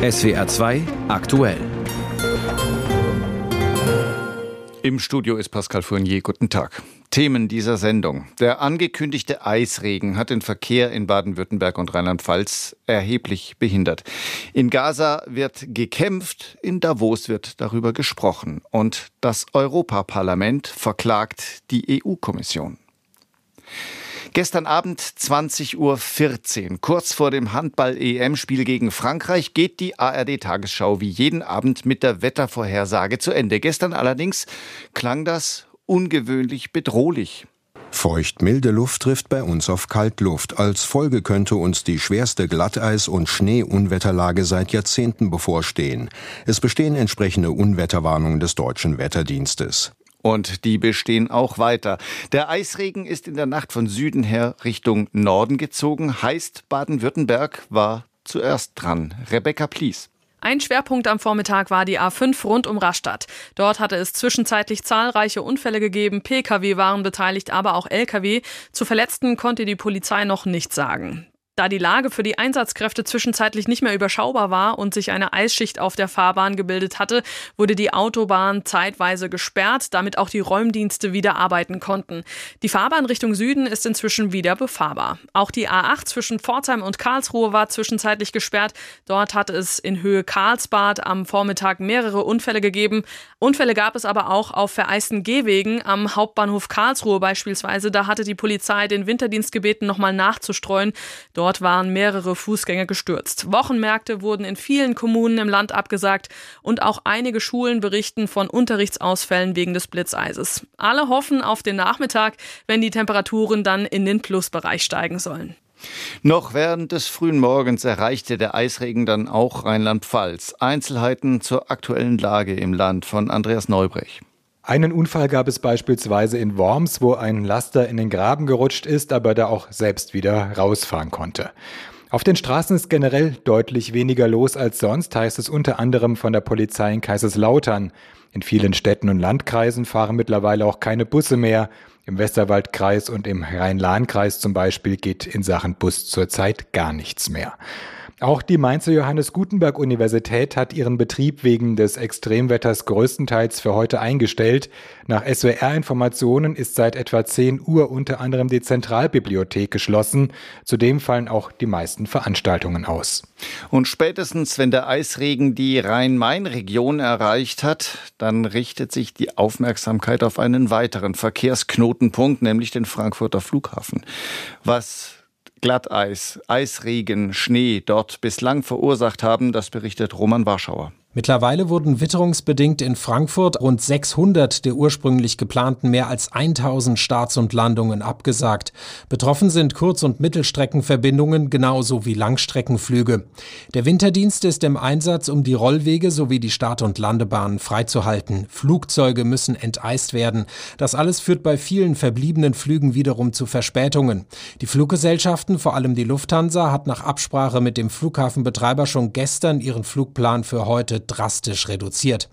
SWR 2 aktuell. Im Studio ist Pascal Fournier. Guten Tag. Themen dieser Sendung. Der angekündigte Eisregen hat den Verkehr in Baden-Württemberg und Rheinland-Pfalz erheblich behindert. In Gaza wird gekämpft, in Davos wird darüber gesprochen. Und das Europaparlament verklagt die EU-Kommission. Gestern Abend 20.14 Uhr, kurz vor dem Handball-EM-Spiel gegen Frankreich, geht die ARD-Tagesschau wie jeden Abend mit der Wettervorhersage zu Ende. Gestern allerdings klang das ungewöhnlich bedrohlich. Feucht milde Luft trifft bei uns auf Kaltluft. Als Folge könnte uns die schwerste Glatteis- und Schneeunwetterlage seit Jahrzehnten bevorstehen. Es bestehen entsprechende Unwetterwarnungen des deutschen Wetterdienstes. Und die bestehen auch weiter. Der Eisregen ist in der Nacht von Süden her Richtung Norden gezogen. Heißt, Baden-Württemberg war zuerst dran. Rebecca Plies. Ein Schwerpunkt am Vormittag war die A5 rund um Rastatt. Dort hatte es zwischenzeitlich zahlreiche Unfälle gegeben. Pkw waren beteiligt, aber auch Lkw. Zu Verletzten konnte die Polizei noch nichts sagen. Da die Lage für die Einsatzkräfte zwischenzeitlich nicht mehr überschaubar war und sich eine Eisschicht auf der Fahrbahn gebildet hatte, wurde die Autobahn zeitweise gesperrt, damit auch die Räumdienste wieder arbeiten konnten. Die Fahrbahn Richtung Süden ist inzwischen wieder befahrbar. Auch die A8 zwischen Pforzheim und Karlsruhe war zwischenzeitlich gesperrt. Dort hatte es in Höhe Karlsbad am Vormittag mehrere Unfälle gegeben. Unfälle gab es aber auch auf vereisten Gehwegen am Hauptbahnhof Karlsruhe beispielsweise. Da hatte die Polizei den Winterdienst gebeten, nochmal nachzustreuen. Dort Dort waren mehrere Fußgänger gestürzt. Wochenmärkte wurden in vielen Kommunen im Land abgesagt und auch einige Schulen berichten von Unterrichtsausfällen wegen des Blitzeises. Alle hoffen auf den Nachmittag, wenn die Temperaturen dann in den Plusbereich steigen sollen. Noch während des frühen Morgens erreichte der Eisregen dann auch Rheinland-Pfalz. Einzelheiten zur aktuellen Lage im Land von Andreas Neubrech. Einen Unfall gab es beispielsweise in Worms, wo ein Laster in den Graben gerutscht ist, aber da auch selbst wieder rausfahren konnte. Auf den Straßen ist generell deutlich weniger los als sonst, heißt es unter anderem von der Polizei in Kaiserslautern. In vielen Städten und Landkreisen fahren mittlerweile auch keine Busse mehr. Im Westerwaldkreis und im Rhein-Lahn-Kreis zum Beispiel geht in Sachen Bus zurzeit gar nichts mehr. Auch die Mainzer Johannes Gutenberg Universität hat ihren Betrieb wegen des Extremwetters größtenteils für heute eingestellt. Nach SWR-Informationen ist seit etwa 10 Uhr unter anderem die Zentralbibliothek geschlossen. Zudem fallen auch die meisten Veranstaltungen aus. Und spätestens, wenn der Eisregen die Rhein-Main-Region erreicht hat, dann richtet sich die Aufmerksamkeit auf einen weiteren Verkehrsknotenpunkt, nämlich den Frankfurter Flughafen. Was Glatteis, Eisregen, Schnee dort bislang verursacht haben, das berichtet Roman Warschauer. Mittlerweile wurden witterungsbedingt in Frankfurt rund 600 der ursprünglich geplanten mehr als 1000 Starts und Landungen abgesagt. Betroffen sind Kurz- und Mittelstreckenverbindungen genauso wie Langstreckenflüge. Der Winterdienst ist im Einsatz, um die Rollwege sowie die Start- und Landebahnen freizuhalten. Flugzeuge müssen enteist werden. Das alles führt bei vielen verbliebenen Flügen wiederum zu Verspätungen. Die Fluggesellschaften, vor allem die Lufthansa, hat nach Absprache mit dem Flughafenbetreiber schon gestern ihren Flugplan für heute drastisch reduziert.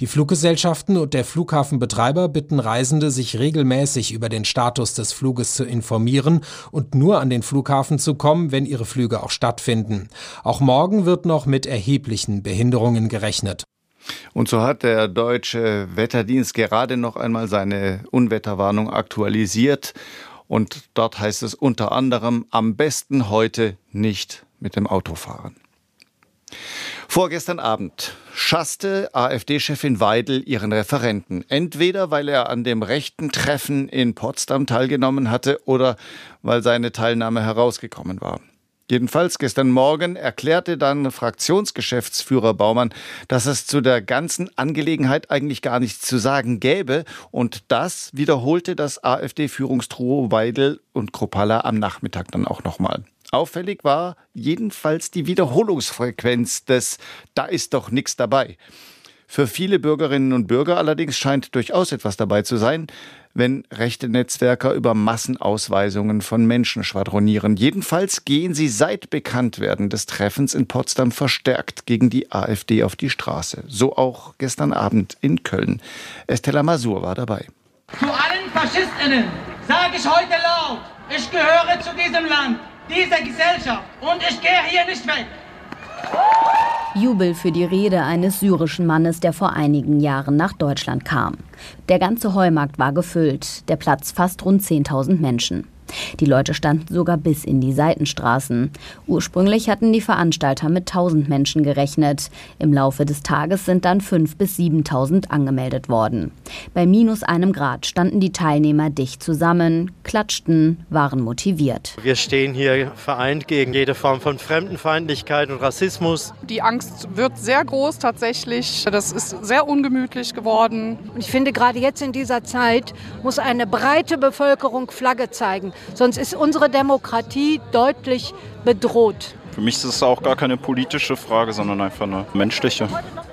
Die Fluggesellschaften und der Flughafenbetreiber bitten Reisende, sich regelmäßig über den Status des Fluges zu informieren und nur an den Flughafen zu kommen, wenn ihre Flüge auch stattfinden. Auch morgen wird noch mit erheblichen Behinderungen gerechnet. Und so hat der deutsche Wetterdienst gerade noch einmal seine Unwetterwarnung aktualisiert. Und dort heißt es unter anderem, am besten heute nicht mit dem Auto fahren. Vorgestern Abend schasste AfD-Chefin Weidel ihren Referenten. Entweder weil er an dem rechten Treffen in Potsdam teilgenommen hatte oder weil seine Teilnahme herausgekommen war. Jedenfalls gestern Morgen erklärte dann Fraktionsgeschäftsführer Baumann, dass es zu der ganzen Angelegenheit eigentlich gar nichts zu sagen gäbe. Und das wiederholte das AfD-Führungstruo Weidel und Kropalla am Nachmittag dann auch nochmal. Auffällig war jedenfalls die Wiederholungsfrequenz des Da ist doch nichts dabei. Für viele Bürgerinnen und Bürger allerdings scheint durchaus etwas dabei zu sein, wenn rechte Netzwerker über Massenausweisungen von Menschen schwadronieren. Jedenfalls gehen sie seit Bekanntwerden des Treffens in Potsdam verstärkt gegen die AfD auf die Straße. So auch gestern Abend in Köln. Estella Masur war dabei. Zu allen Faschistinnen sage ich heute laut, ich gehöre zu diesem Land dieser Gesellschaft und ich gehe hier nicht weg. Jubel für die Rede eines syrischen Mannes, der vor einigen Jahren nach Deutschland kam. Der ganze Heumarkt war gefüllt, der Platz fast rund 10.000 Menschen. Die Leute standen sogar bis in die Seitenstraßen. Ursprünglich hatten die Veranstalter mit 1000 Menschen gerechnet. Im Laufe des Tages sind dann 5.000 bis 7.000 angemeldet worden. Bei minus einem Grad standen die Teilnehmer dicht zusammen, klatschten, waren motiviert. Wir stehen hier vereint gegen jede Form von Fremdenfeindlichkeit und Rassismus. Die Angst wird sehr groß tatsächlich. Das ist sehr ungemütlich geworden. Ich finde, gerade jetzt in dieser Zeit muss eine breite Bevölkerung Flagge zeigen. Sonst ist unsere Demokratie deutlich bedroht. Für mich ist es auch gar keine politische Frage, sondern einfach eine menschliche.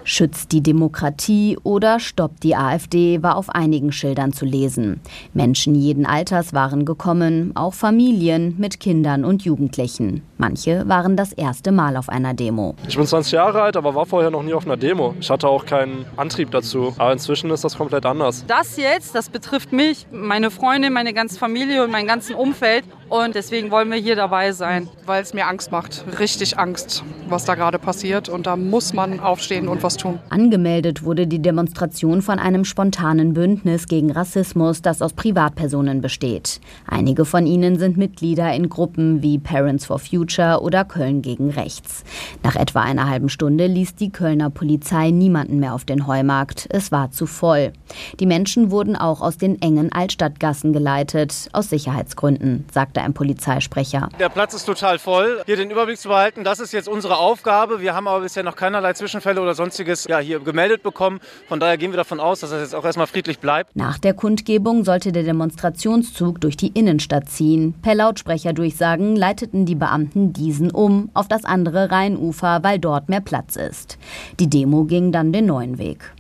Schützt die Demokratie oder stoppt die AfD war auf einigen Schildern zu lesen. Menschen jeden Alters waren gekommen, auch Familien mit Kindern und Jugendlichen. Manche waren das erste Mal auf einer Demo. Ich bin 20 Jahre alt, aber war vorher noch nie auf einer Demo. Ich hatte auch keinen Antrieb dazu. Aber inzwischen ist das komplett anders. Das jetzt, das betrifft mich, meine Freunde, meine ganze Familie und mein ganzes Umfeld. Und deswegen wollen wir hier dabei sein. Weil es mir Angst macht, richtig Angst, was da gerade passiert. Und da muss man aufstehen und was tun. Angemeldet wurde die Demonstration von einem spontanen Bündnis gegen Rassismus, das aus Privatpersonen besteht. Einige von ihnen sind Mitglieder in Gruppen wie Parents for Future oder Köln gegen Rechts. Nach etwa einer halben Stunde ließ die Kölner Polizei niemanden mehr auf den Heumarkt. Es war zu voll. Die Menschen wurden auch aus den engen Altstadtgassen geleitet, aus Sicherheitsgründen, sagt sagte ein Polizeisprecher. Der Platz ist total voll. Hier den Überblick zu behalten, das ist jetzt unsere Aufgabe. Wir haben aber bisher noch keinerlei Zwischenfälle oder sonstiges ja, hier gemeldet bekommen. Von daher gehen wir davon aus, dass das jetzt auch erstmal friedlich bleibt. Nach der Kundgebung sollte der Demonstrationszug durch die Innenstadt ziehen. Per Lautsprecherdurchsagen leiteten die Beamten diesen um auf das andere Rheinufer, weil dort mehr Platz ist. Die Demo ging dann den neuen Weg.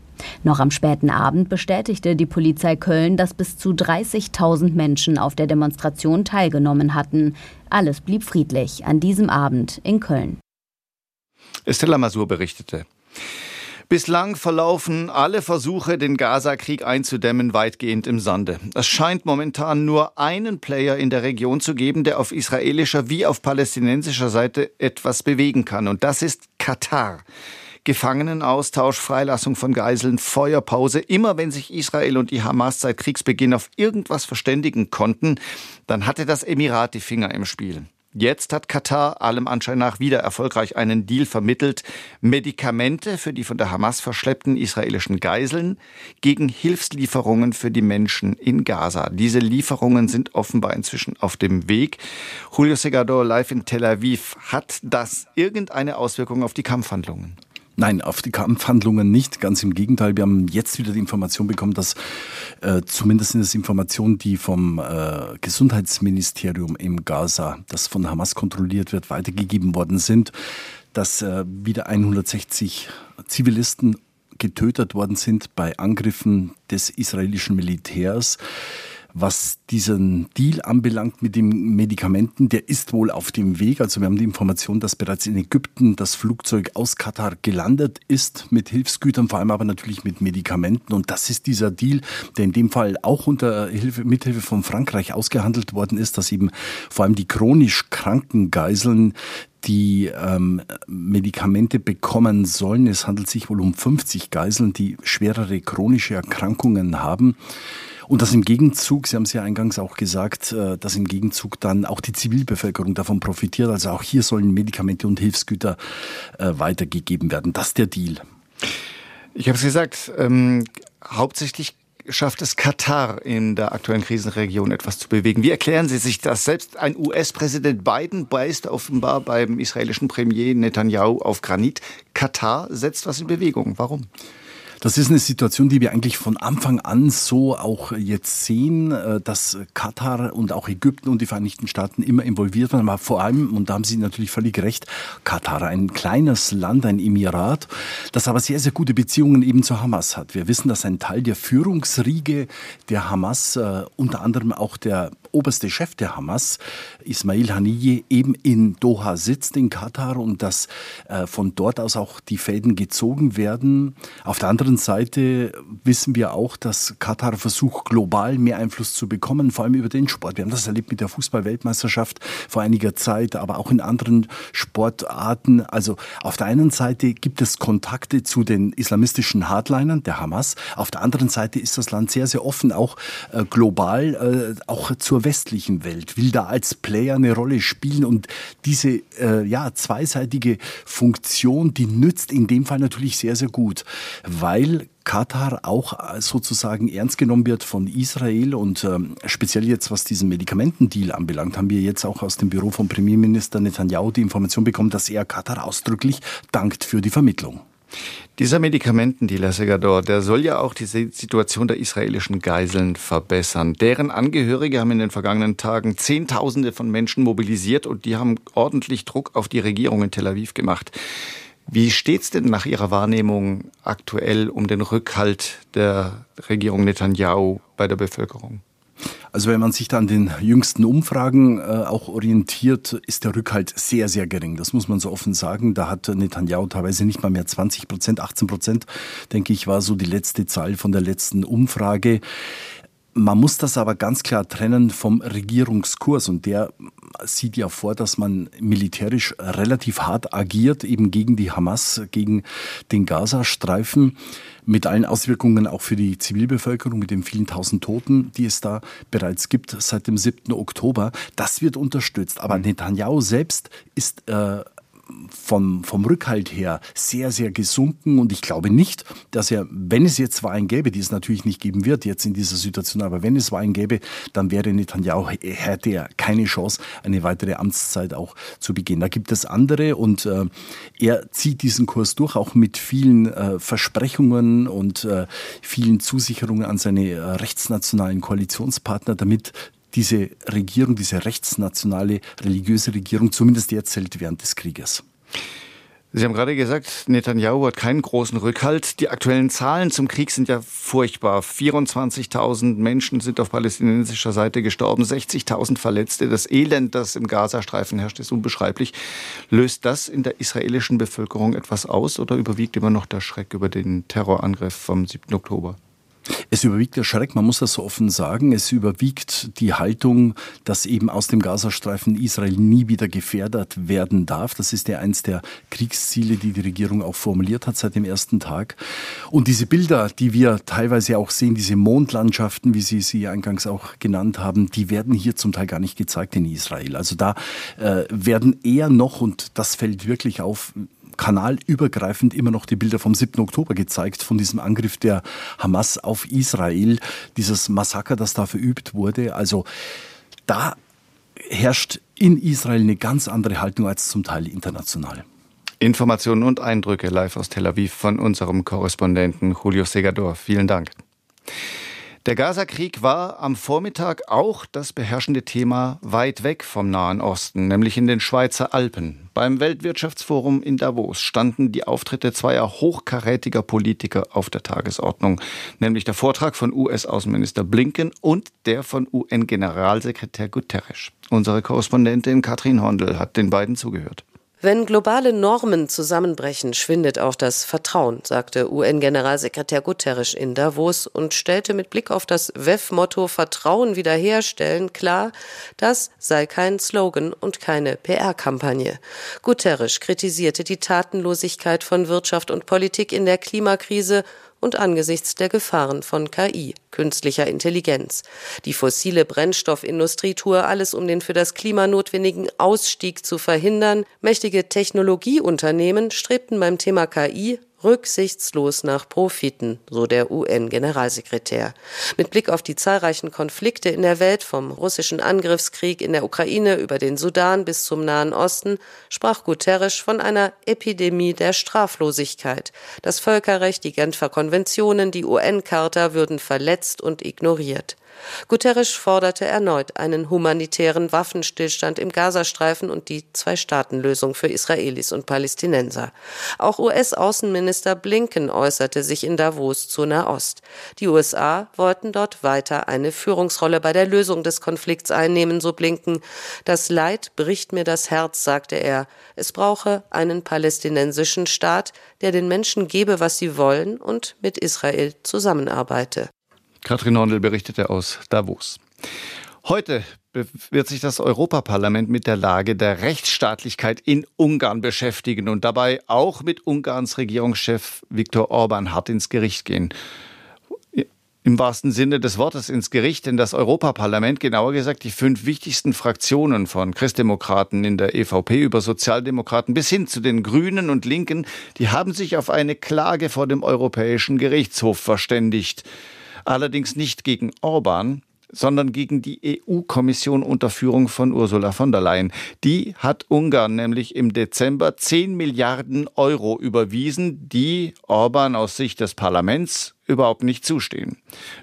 Noch am späten Abend bestätigte die Polizei Köln, dass bis zu 30.000 Menschen auf der Demonstration teilgenommen hatten. Alles blieb friedlich an diesem Abend in Köln. Estella Masur berichtete. Bislang verlaufen alle Versuche, den Gaza-Krieg einzudämmen, weitgehend im Sande. Es scheint momentan nur einen Player in der Region zu geben, der auf israelischer wie auf palästinensischer Seite etwas bewegen kann. Und das ist Katar. Gefangenenaustausch, Freilassung von Geiseln, Feuerpause. Immer wenn sich Israel und die Hamas seit Kriegsbeginn auf irgendwas verständigen konnten, dann hatte das Emirat die Finger im Spiel. Jetzt hat Katar allem Anschein nach wieder erfolgreich einen Deal vermittelt. Medikamente für die von der Hamas verschleppten israelischen Geiseln gegen Hilfslieferungen für die Menschen in Gaza. Diese Lieferungen sind offenbar inzwischen auf dem Weg. Julio Segador live in Tel Aviv. Hat das irgendeine Auswirkung auf die Kampfhandlungen? Nein, auf die Kampfhandlungen nicht. Ganz im Gegenteil. Wir haben jetzt wieder die Information bekommen, dass äh, zumindest sind es Informationen, die vom äh, Gesundheitsministerium im Gaza, das von Hamas kontrolliert wird, weitergegeben worden sind, dass äh, wieder 160 Zivilisten getötet worden sind bei Angriffen des israelischen Militärs. Was diesen Deal anbelangt mit den Medikamenten, der ist wohl auf dem Weg. Also wir haben die Information, dass bereits in Ägypten das Flugzeug aus Katar gelandet ist mit Hilfsgütern, vor allem aber natürlich mit Medikamenten. Und das ist dieser Deal, der in dem Fall auch unter Hilfe, Mithilfe von Frankreich ausgehandelt worden ist, dass eben vor allem die chronisch kranken Geiseln die ähm, Medikamente bekommen sollen. Es handelt sich wohl um 50 Geiseln, die schwerere chronische Erkrankungen haben. Und dass im Gegenzug, Sie haben es ja eingangs auch gesagt, äh, dass im Gegenzug dann auch die Zivilbevölkerung davon profitiert. Also auch hier sollen Medikamente und Hilfsgüter äh, weitergegeben werden. Das ist der Deal. Ich habe es gesagt, ähm, hauptsächlich schafft es Katar in der aktuellen Krisenregion etwas zu bewegen. Wie erklären Sie sich das? Selbst ein US-Präsident Biden beißt offenbar beim israelischen Premier Netanyahu auf Granit. Katar setzt was in Bewegung. Warum? Das ist eine Situation, die wir eigentlich von Anfang an so auch jetzt sehen, äh, dass Katar und auch Ägypten und die Vereinigten Staaten immer involviert waren. Aber vor allem, und da haben Sie natürlich völlig recht, Katar, ein kleines Land, ein Emirat, das aber sehr, sehr gute Beziehungen eben zu Hamas hat. Wir wissen, dass ein Teil der Führungsriege der Hamas, äh, unter anderem auch der oberste Chef der Hamas, Ismail Haniyeh, eben in Doha sitzt, in Katar, und dass äh, von dort aus auch die Fäden gezogen werden. Auf der anderen Seite wissen wir auch, dass Katar versucht, global mehr Einfluss zu bekommen, vor allem über den Sport. Wir haben das erlebt mit der Fußball-Weltmeisterschaft vor einiger Zeit, aber auch in anderen Sportarten. Also auf der einen Seite gibt es Kontakte zu den islamistischen Hardlinern der Hamas. Auf der anderen Seite ist das Land sehr, sehr offen, auch äh, global, äh, auch zur westlichen Welt, will da als Player eine Rolle spielen und diese äh, ja, zweiseitige Funktion, die nützt in dem Fall natürlich sehr, sehr gut, weil Katar auch sozusagen ernst genommen wird von Israel und ähm, speziell jetzt was diesen Medikamentendeal anbelangt, haben wir jetzt auch aus dem Büro von Premierminister Netanyahu die Information bekommen, dass er Katar ausdrücklich dankt für die Vermittlung. Dieser Medikamentendealer Segador, der soll ja auch die Situation der israelischen Geiseln verbessern. Deren Angehörige haben in den vergangenen Tagen Zehntausende von Menschen mobilisiert und die haben ordentlich Druck auf die Regierung in Tel Aviv gemacht. Wie steht es denn nach Ihrer Wahrnehmung aktuell um den Rückhalt der Regierung Netanyahu bei der Bevölkerung? Also wenn man sich da an den jüngsten Umfragen äh, auch orientiert, ist der Rückhalt sehr, sehr gering. Das muss man so offen sagen. Da hat Netanyahu teilweise nicht mal mehr 20 Prozent, 18 Prozent, denke ich, war so die letzte Zahl von der letzten Umfrage. Man muss das aber ganz klar trennen vom Regierungskurs und der sieht ja vor, dass man militärisch relativ hart agiert, eben gegen die Hamas, gegen den Gazastreifen, mit allen Auswirkungen auch für die Zivilbevölkerung, mit den vielen tausend Toten, die es da bereits gibt seit dem 7. Oktober. Das wird unterstützt. Aber Netanyahu selbst ist äh, vom, vom Rückhalt her sehr, sehr gesunken. Und ich glaube nicht, dass er, wenn es jetzt Wahlen gäbe, die es natürlich nicht geben wird jetzt in dieser Situation, aber wenn es Wahlen gäbe, dann wäre Netanyahu, hätte er keine Chance, eine weitere Amtszeit auch zu begehen. Da gibt es andere und äh, er zieht diesen Kurs durch, auch mit vielen äh, Versprechungen und äh, vielen Zusicherungen an seine äh, rechtsnationalen Koalitionspartner, damit diese Regierung, diese rechtsnationale religiöse Regierung zumindest hält während des Krieges. Sie haben gerade gesagt, Netanyahu hat keinen großen Rückhalt. Die aktuellen Zahlen zum Krieg sind ja furchtbar. 24.000 Menschen sind auf palästinensischer Seite gestorben, 60.000 Verletzte. Das Elend, das im Gazastreifen herrscht, ist unbeschreiblich. Löst das in der israelischen Bevölkerung etwas aus oder überwiegt immer noch der Schreck über den Terrorangriff vom 7. Oktober? Es überwiegt der Schreck, man muss das so offen sagen. Es überwiegt die Haltung, dass eben aus dem Gazastreifen Israel nie wieder gefährdet werden darf. Das ist ja eins der Kriegsziele, die die Regierung auch formuliert hat seit dem ersten Tag. Und diese Bilder, die wir teilweise auch sehen, diese Mondlandschaften, wie Sie sie eingangs auch genannt haben, die werden hier zum Teil gar nicht gezeigt in Israel. Also da äh, werden eher noch, und das fällt wirklich auf, kanalübergreifend immer noch die Bilder vom 7. Oktober gezeigt, von diesem Angriff der Hamas auf Israel, dieses Massaker, das da verübt wurde. Also da herrscht in Israel eine ganz andere Haltung als zum Teil international. Informationen und Eindrücke live aus Tel Aviv von unserem Korrespondenten Julio Segador. Vielen Dank. Der Gaza-Krieg war am Vormittag auch das beherrschende Thema weit weg vom Nahen Osten, nämlich in den Schweizer Alpen. Beim Weltwirtschaftsforum in Davos standen die Auftritte zweier hochkarätiger Politiker auf der Tagesordnung, nämlich der Vortrag von US-Außenminister Blinken und der von UN-Generalsekretär Guterres. Unsere Korrespondentin Katrin Hondel hat den beiden zugehört. Wenn globale Normen zusammenbrechen, schwindet auch das Vertrauen, sagte UN-Generalsekretär Guterres in Davos und stellte mit Blick auf das WEF-Motto Vertrauen wiederherstellen klar, das sei kein Slogan und keine PR-Kampagne. Guterres kritisierte die Tatenlosigkeit von Wirtschaft und Politik in der Klimakrise und angesichts der Gefahren von KI, künstlicher Intelligenz. Die fossile Brennstoffindustrie tue alles, um den für das Klima notwendigen Ausstieg zu verhindern. Mächtige Technologieunternehmen strebten beim Thema KI rücksichtslos nach Profiten, so der UN-Generalsekretär. Mit Blick auf die zahlreichen Konflikte in der Welt, vom russischen Angriffskrieg in der Ukraine über den Sudan bis zum Nahen Osten, sprach Guterres von einer Epidemie der Straflosigkeit. Das Völkerrecht, die Genfer Konventionen, die UN-Charta würden verletzt und ignoriert. Guterres forderte erneut einen humanitären Waffenstillstand im Gazastreifen und die Zwei-Staaten-Lösung für Israelis und Palästinenser. Auch US-Außenminister Blinken äußerte sich in Davos zu Nahost. Die USA wollten dort weiter eine Führungsrolle bei der Lösung des Konflikts einnehmen, so Blinken. Das Leid bricht mir das Herz, sagte er. Es brauche einen palästinensischen Staat, der den Menschen gebe, was sie wollen und mit Israel zusammenarbeite. Katrin Hondel berichtete aus Davos. Heute wird sich das Europaparlament mit der Lage der Rechtsstaatlichkeit in Ungarn beschäftigen und dabei auch mit Ungarns Regierungschef Viktor Orban hart ins Gericht gehen im wahrsten Sinne des Wortes ins Gericht, denn das Europaparlament, genauer gesagt die fünf wichtigsten Fraktionen von Christdemokraten in der EVP über Sozialdemokraten bis hin zu den Grünen und Linken, die haben sich auf eine Klage vor dem Europäischen Gerichtshof verständigt. Allerdings nicht gegen Orban, sondern gegen die EU-Kommission unter Führung von Ursula von der Leyen. Die hat Ungarn nämlich im Dezember 10 Milliarden Euro überwiesen, die Orban aus Sicht des Parlaments überhaupt nicht zustehen.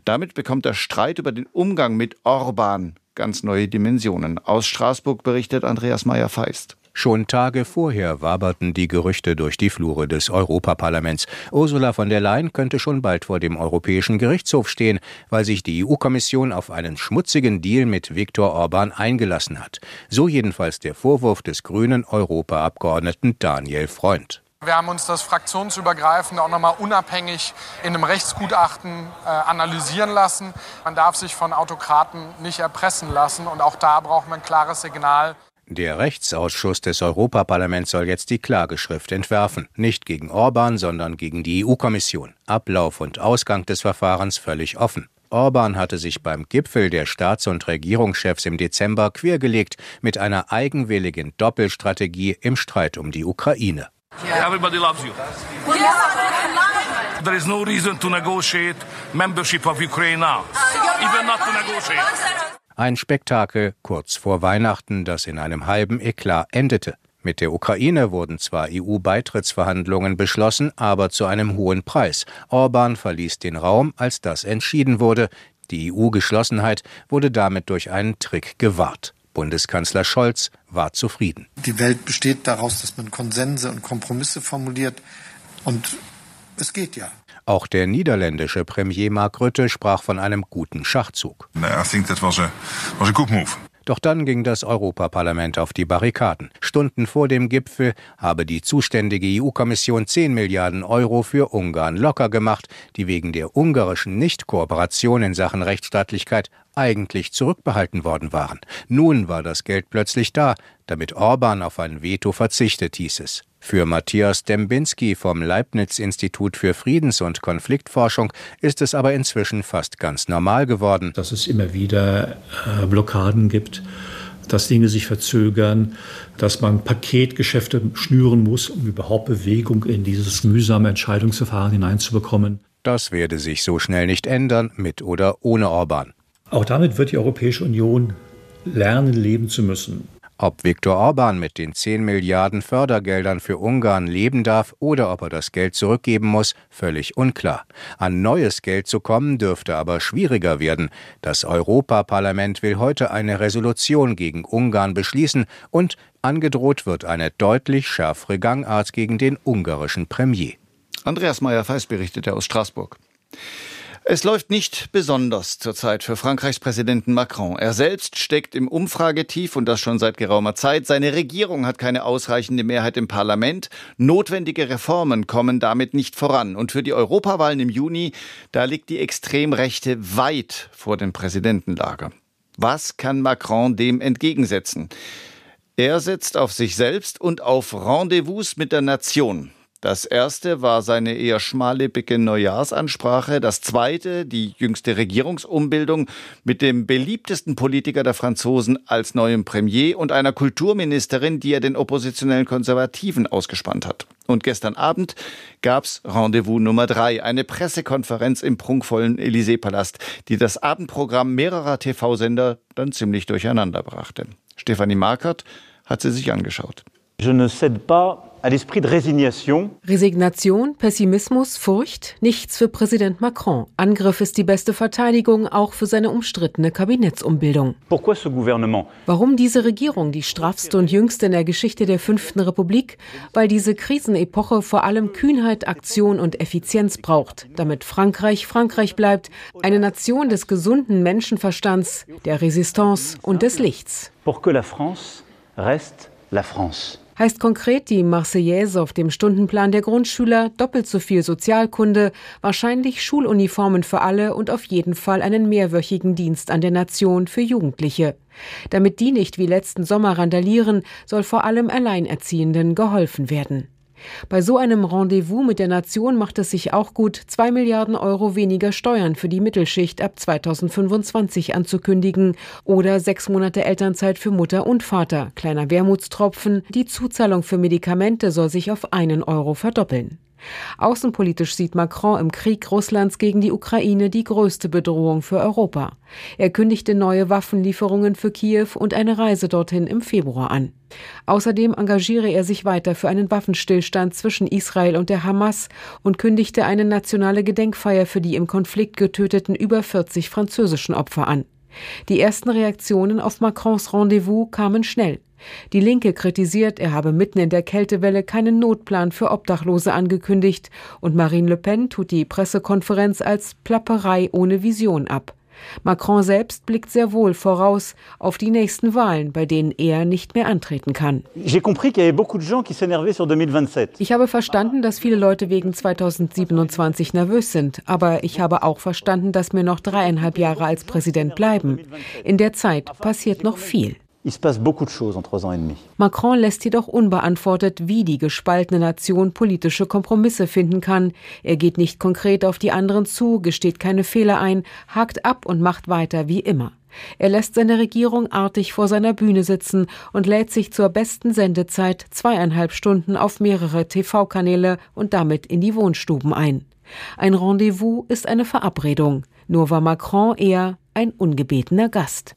Damit bekommt der Streit über den Umgang mit Orban ganz neue Dimensionen. Aus Straßburg berichtet Andreas Meyer-Feist. Schon Tage vorher waberten die Gerüchte durch die Flure des Europaparlaments. Ursula von der Leyen könnte schon bald vor dem Europäischen Gerichtshof stehen, weil sich die EU-Kommission auf einen schmutzigen Deal mit Viktor Orban eingelassen hat. So jedenfalls der Vorwurf des grünen Europaabgeordneten Daniel Freund. Wir haben uns das fraktionsübergreifend auch nochmal unabhängig in einem Rechtsgutachten äh, analysieren lassen. Man darf sich von Autokraten nicht erpressen lassen und auch da braucht man ein klares Signal. Der Rechtsausschuss des Europaparlaments soll jetzt die Klageschrift entwerfen. Nicht gegen Orban, sondern gegen die EU-Kommission. Ablauf und Ausgang des Verfahrens völlig offen. Orban hatte sich beim Gipfel der Staats- und Regierungschefs im Dezember quergelegt mit einer eigenwilligen Doppelstrategie im Streit um die Ukraine. Everybody loves you. There is no reason to negotiate membership of Ukraine now. Even not to negotiate. Ein Spektakel kurz vor Weihnachten, das in einem halben Eklat endete. Mit der Ukraine wurden zwar EU-Beitrittsverhandlungen beschlossen, aber zu einem hohen Preis. Orban verließ den Raum, als das entschieden wurde. Die EU-Geschlossenheit wurde damit durch einen Trick gewahrt. Bundeskanzler Scholz war zufrieden. Die Welt besteht daraus, dass man Konsense und Kompromisse formuliert. Und es geht ja. Auch der niederländische Premier Mark Rutte sprach von einem guten Schachzug. I think that was a, was a good move. Doch dann ging das Europaparlament auf die Barrikaden. Stunden vor dem Gipfel habe die zuständige EU-Kommission 10 Milliarden Euro für Ungarn locker gemacht, die wegen der ungarischen Nichtkooperation in Sachen Rechtsstaatlichkeit eigentlich zurückbehalten worden waren. Nun war das Geld plötzlich da, damit Orban auf ein Veto verzichtet, hieß es. Für Matthias Dembinski vom Leibniz-Institut für Friedens- und Konfliktforschung ist es aber inzwischen fast ganz normal geworden. Dass es immer wieder äh, Blockaden gibt, dass Dinge sich verzögern, dass man Paketgeschäfte schnüren muss, um überhaupt Bewegung in dieses mühsame Entscheidungsverfahren hineinzubekommen. Das werde sich so schnell nicht ändern, mit oder ohne Orban. Auch damit wird die Europäische Union lernen, leben zu müssen. Ob Viktor Orban mit den 10 Milliarden Fördergeldern für Ungarn leben darf oder ob er das Geld zurückgeben muss, völlig unklar. An neues Geld zu kommen dürfte aber schwieriger werden. Das Europaparlament will heute eine Resolution gegen Ungarn beschließen und angedroht wird eine deutlich schärfere Gangart gegen den ungarischen Premier. Andreas Meyer-Feist berichtete aus Straßburg. Es läuft nicht besonders zurzeit für Frankreichs Präsidenten Macron. Er selbst steckt im Umfragetief und das schon seit geraumer Zeit. Seine Regierung hat keine ausreichende Mehrheit im Parlament. Notwendige Reformen kommen damit nicht voran. Und für die Europawahlen im Juni, da liegt die Extremrechte weit vor dem Präsidentenlager. Was kann Macron dem entgegensetzen? Er setzt auf sich selbst und auf Rendezvous mit der Nation. Das erste war seine eher schmallippige Neujahrsansprache. Das zweite, die jüngste Regierungsumbildung mit dem beliebtesten Politiker der Franzosen als neuem Premier und einer Kulturministerin, die er den oppositionellen Konservativen ausgespannt hat. Und gestern Abend gab's Rendezvous Nummer drei, eine Pressekonferenz im prunkvollen Élysée-Palast, die das Abendprogramm mehrerer TV-Sender dann ziemlich durcheinander brachte. Stefanie Markert hat sie sich angeschaut. Je ne cède pas Resignation, Pessimismus, Furcht, nichts für Präsident Macron. Angriff ist die beste Verteidigung, auch für seine umstrittene Kabinettsumbildung. Warum diese Regierung die straffste und jüngste in der Geschichte der Fünften Republik? Weil diese Krisenepoche vor allem Kühnheit, Aktion und Effizienz braucht, damit Frankreich Frankreich bleibt, eine Nation des gesunden Menschenverstands, der Resistance und des Lichts. Pour que la France reste la France heißt konkret die Marseillaise auf dem Stundenplan der Grundschüler, doppelt so viel Sozialkunde, wahrscheinlich Schuluniformen für alle und auf jeden Fall einen mehrwöchigen Dienst an der Nation für Jugendliche. Damit die nicht wie letzten Sommer randalieren, soll vor allem Alleinerziehenden geholfen werden. Bei so einem Rendezvous mit der Nation macht es sich auch gut, zwei Milliarden Euro weniger Steuern für die Mittelschicht ab 2025 anzukündigen oder sechs Monate Elternzeit für Mutter und Vater. Kleiner Wermutstropfen, die Zuzahlung für Medikamente soll sich auf einen Euro verdoppeln. Außenpolitisch sieht Macron im Krieg Russlands gegen die Ukraine die größte Bedrohung für Europa. Er kündigte neue Waffenlieferungen für Kiew und eine Reise dorthin im Februar an. Außerdem engagiere er sich weiter für einen Waffenstillstand zwischen Israel und der Hamas und kündigte eine nationale Gedenkfeier für die im Konflikt getöteten über 40 französischen Opfer an. Die ersten Reaktionen auf Macrons Rendezvous kamen schnell. Die Linke kritisiert, er habe mitten in der Kältewelle keinen Notplan für Obdachlose angekündigt und Marine Le Pen tut die Pressekonferenz als Plapperei ohne Vision ab. Macron selbst blickt sehr wohl voraus auf die nächsten Wahlen, bei denen er nicht mehr antreten kann. Ich habe verstanden, dass viele Leute wegen 2027 nervös sind, aber ich habe auch verstanden, dass mir noch dreieinhalb Jahre als Präsident bleiben. In der Zeit passiert noch viel. Macron lässt jedoch unbeantwortet, wie die gespaltene Nation politische Kompromisse finden kann. Er geht nicht konkret auf die anderen zu, gesteht keine Fehler ein, hakt ab und macht weiter wie immer. Er lässt seine Regierung artig vor seiner Bühne sitzen und lädt sich zur besten Sendezeit zweieinhalb Stunden auf mehrere TV-Kanäle und damit in die Wohnstuben ein. Ein Rendezvous ist eine Verabredung. Nur war Macron eher ein ungebetener Gast.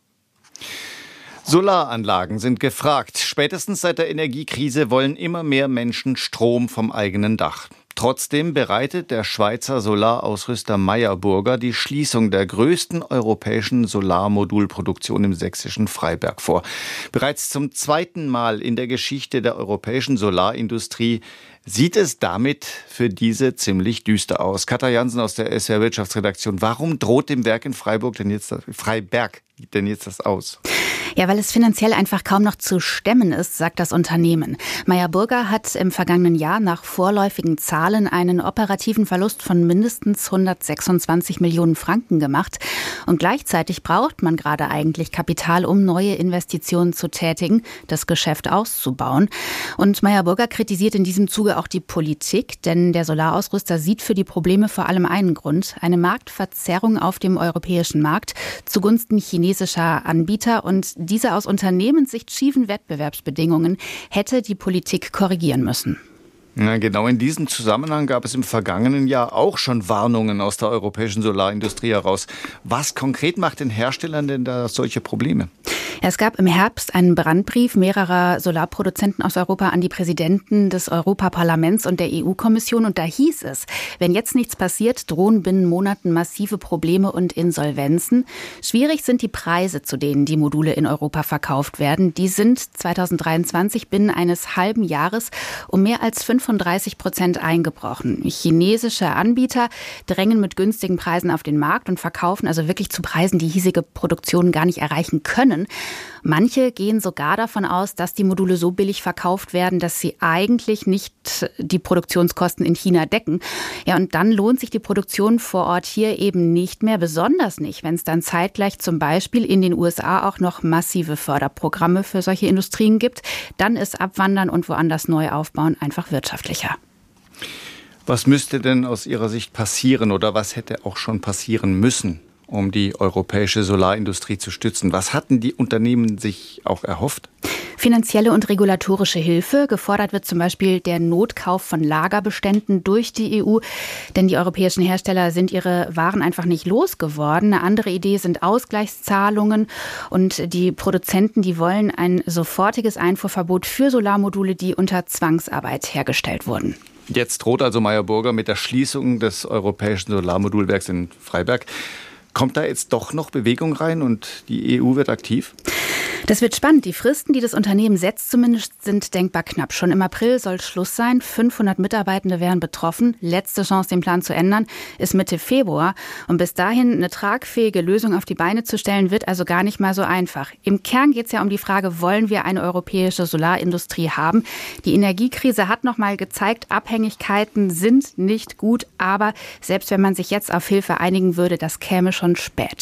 Solaranlagen sind gefragt. Spätestens seit der Energiekrise wollen immer mehr Menschen Strom vom eigenen Dach. Trotzdem bereitet der Schweizer Solarausrüster Meyerburger die Schließung der größten europäischen Solarmodulproduktion im sächsischen Freiberg vor. Bereits zum zweiten Mal in der Geschichte der europäischen Solarindustrie sieht es damit für diese ziemlich düster aus. Katja Jansen aus der SR Wirtschaftsredaktion. Warum droht dem Werk in Freiburg denn jetzt, Freiberg denn jetzt das aus? Ja, weil es finanziell einfach kaum noch zu stemmen ist, sagt das Unternehmen. Meyer Burger hat im vergangenen Jahr nach vorläufigen Zahlen einen operativen Verlust von mindestens 126 Millionen Franken gemacht. Und gleichzeitig braucht man gerade eigentlich Kapital, um neue Investitionen zu tätigen, das Geschäft auszubauen. Und Meyer Burger kritisiert in diesem Zuge auch die Politik, denn der Solarausrüster sieht für die Probleme vor allem einen Grund, eine Marktverzerrung auf dem europäischen Markt zugunsten chinesischer Anbieter und diese aus Unternehmenssicht schiefen Wettbewerbsbedingungen hätte die Politik korrigieren müssen. Ja, genau in diesem Zusammenhang gab es im vergangenen Jahr auch schon Warnungen aus der europäischen Solarindustrie heraus. Was konkret macht den Herstellern denn da solche Probleme? Es gab im Herbst einen Brandbrief mehrerer Solarproduzenten aus Europa an die Präsidenten des Europaparlaments und der EU-Kommission und da hieß es, wenn jetzt nichts passiert, drohen binnen Monaten massive Probleme und Insolvenzen. Schwierig sind die Preise, zu denen die Module in Europa verkauft werden. Die sind 2023 binnen eines halben Jahres um mehr als 35 Prozent eingebrochen. Chinesische Anbieter drängen mit günstigen Preisen auf den Markt und verkaufen also wirklich zu Preisen, die hiesige Produktionen gar nicht erreichen können. Manche gehen sogar davon aus, dass die Module so billig verkauft werden, dass sie eigentlich nicht die Produktionskosten in China decken. Ja, und dann lohnt sich die Produktion vor Ort hier eben nicht mehr, besonders nicht, wenn es dann zeitgleich zum Beispiel in den USA auch noch massive Förderprogramme für solche Industrien gibt. Dann ist Abwandern und woanders neu aufbauen einfach wirtschaftlicher. Was müsste denn aus Ihrer Sicht passieren oder was hätte auch schon passieren müssen, um die europäische Solarindustrie zu stützen. Was hatten die Unternehmen sich auch erhofft? Finanzielle und regulatorische Hilfe. Gefordert wird zum Beispiel der Notkauf von Lagerbeständen durch die EU, denn die europäischen Hersteller sind ihre Waren einfach nicht losgeworden. Eine andere Idee sind Ausgleichszahlungen und die Produzenten, die wollen ein sofortiges Einfuhrverbot für Solarmodule, die unter Zwangsarbeit hergestellt wurden. Jetzt droht also Meyer Burger mit der Schließung des europäischen Solarmodulwerks in Freiberg. Kommt da jetzt doch noch Bewegung rein und die EU wird aktiv? Das wird spannend. Die Fristen, die das Unternehmen setzt, zumindest sind denkbar knapp. Schon im April soll Schluss sein. 500 Mitarbeitende wären betroffen. Letzte Chance, den Plan zu ändern, ist Mitte Februar. Und bis dahin eine tragfähige Lösung auf die Beine zu stellen, wird also gar nicht mal so einfach. Im Kern geht es ja um die Frage, wollen wir eine europäische Solarindustrie haben? Die Energiekrise hat noch mal gezeigt, Abhängigkeiten sind nicht gut. Aber selbst wenn man sich jetzt auf Hilfe einigen würde, das käme schon spät.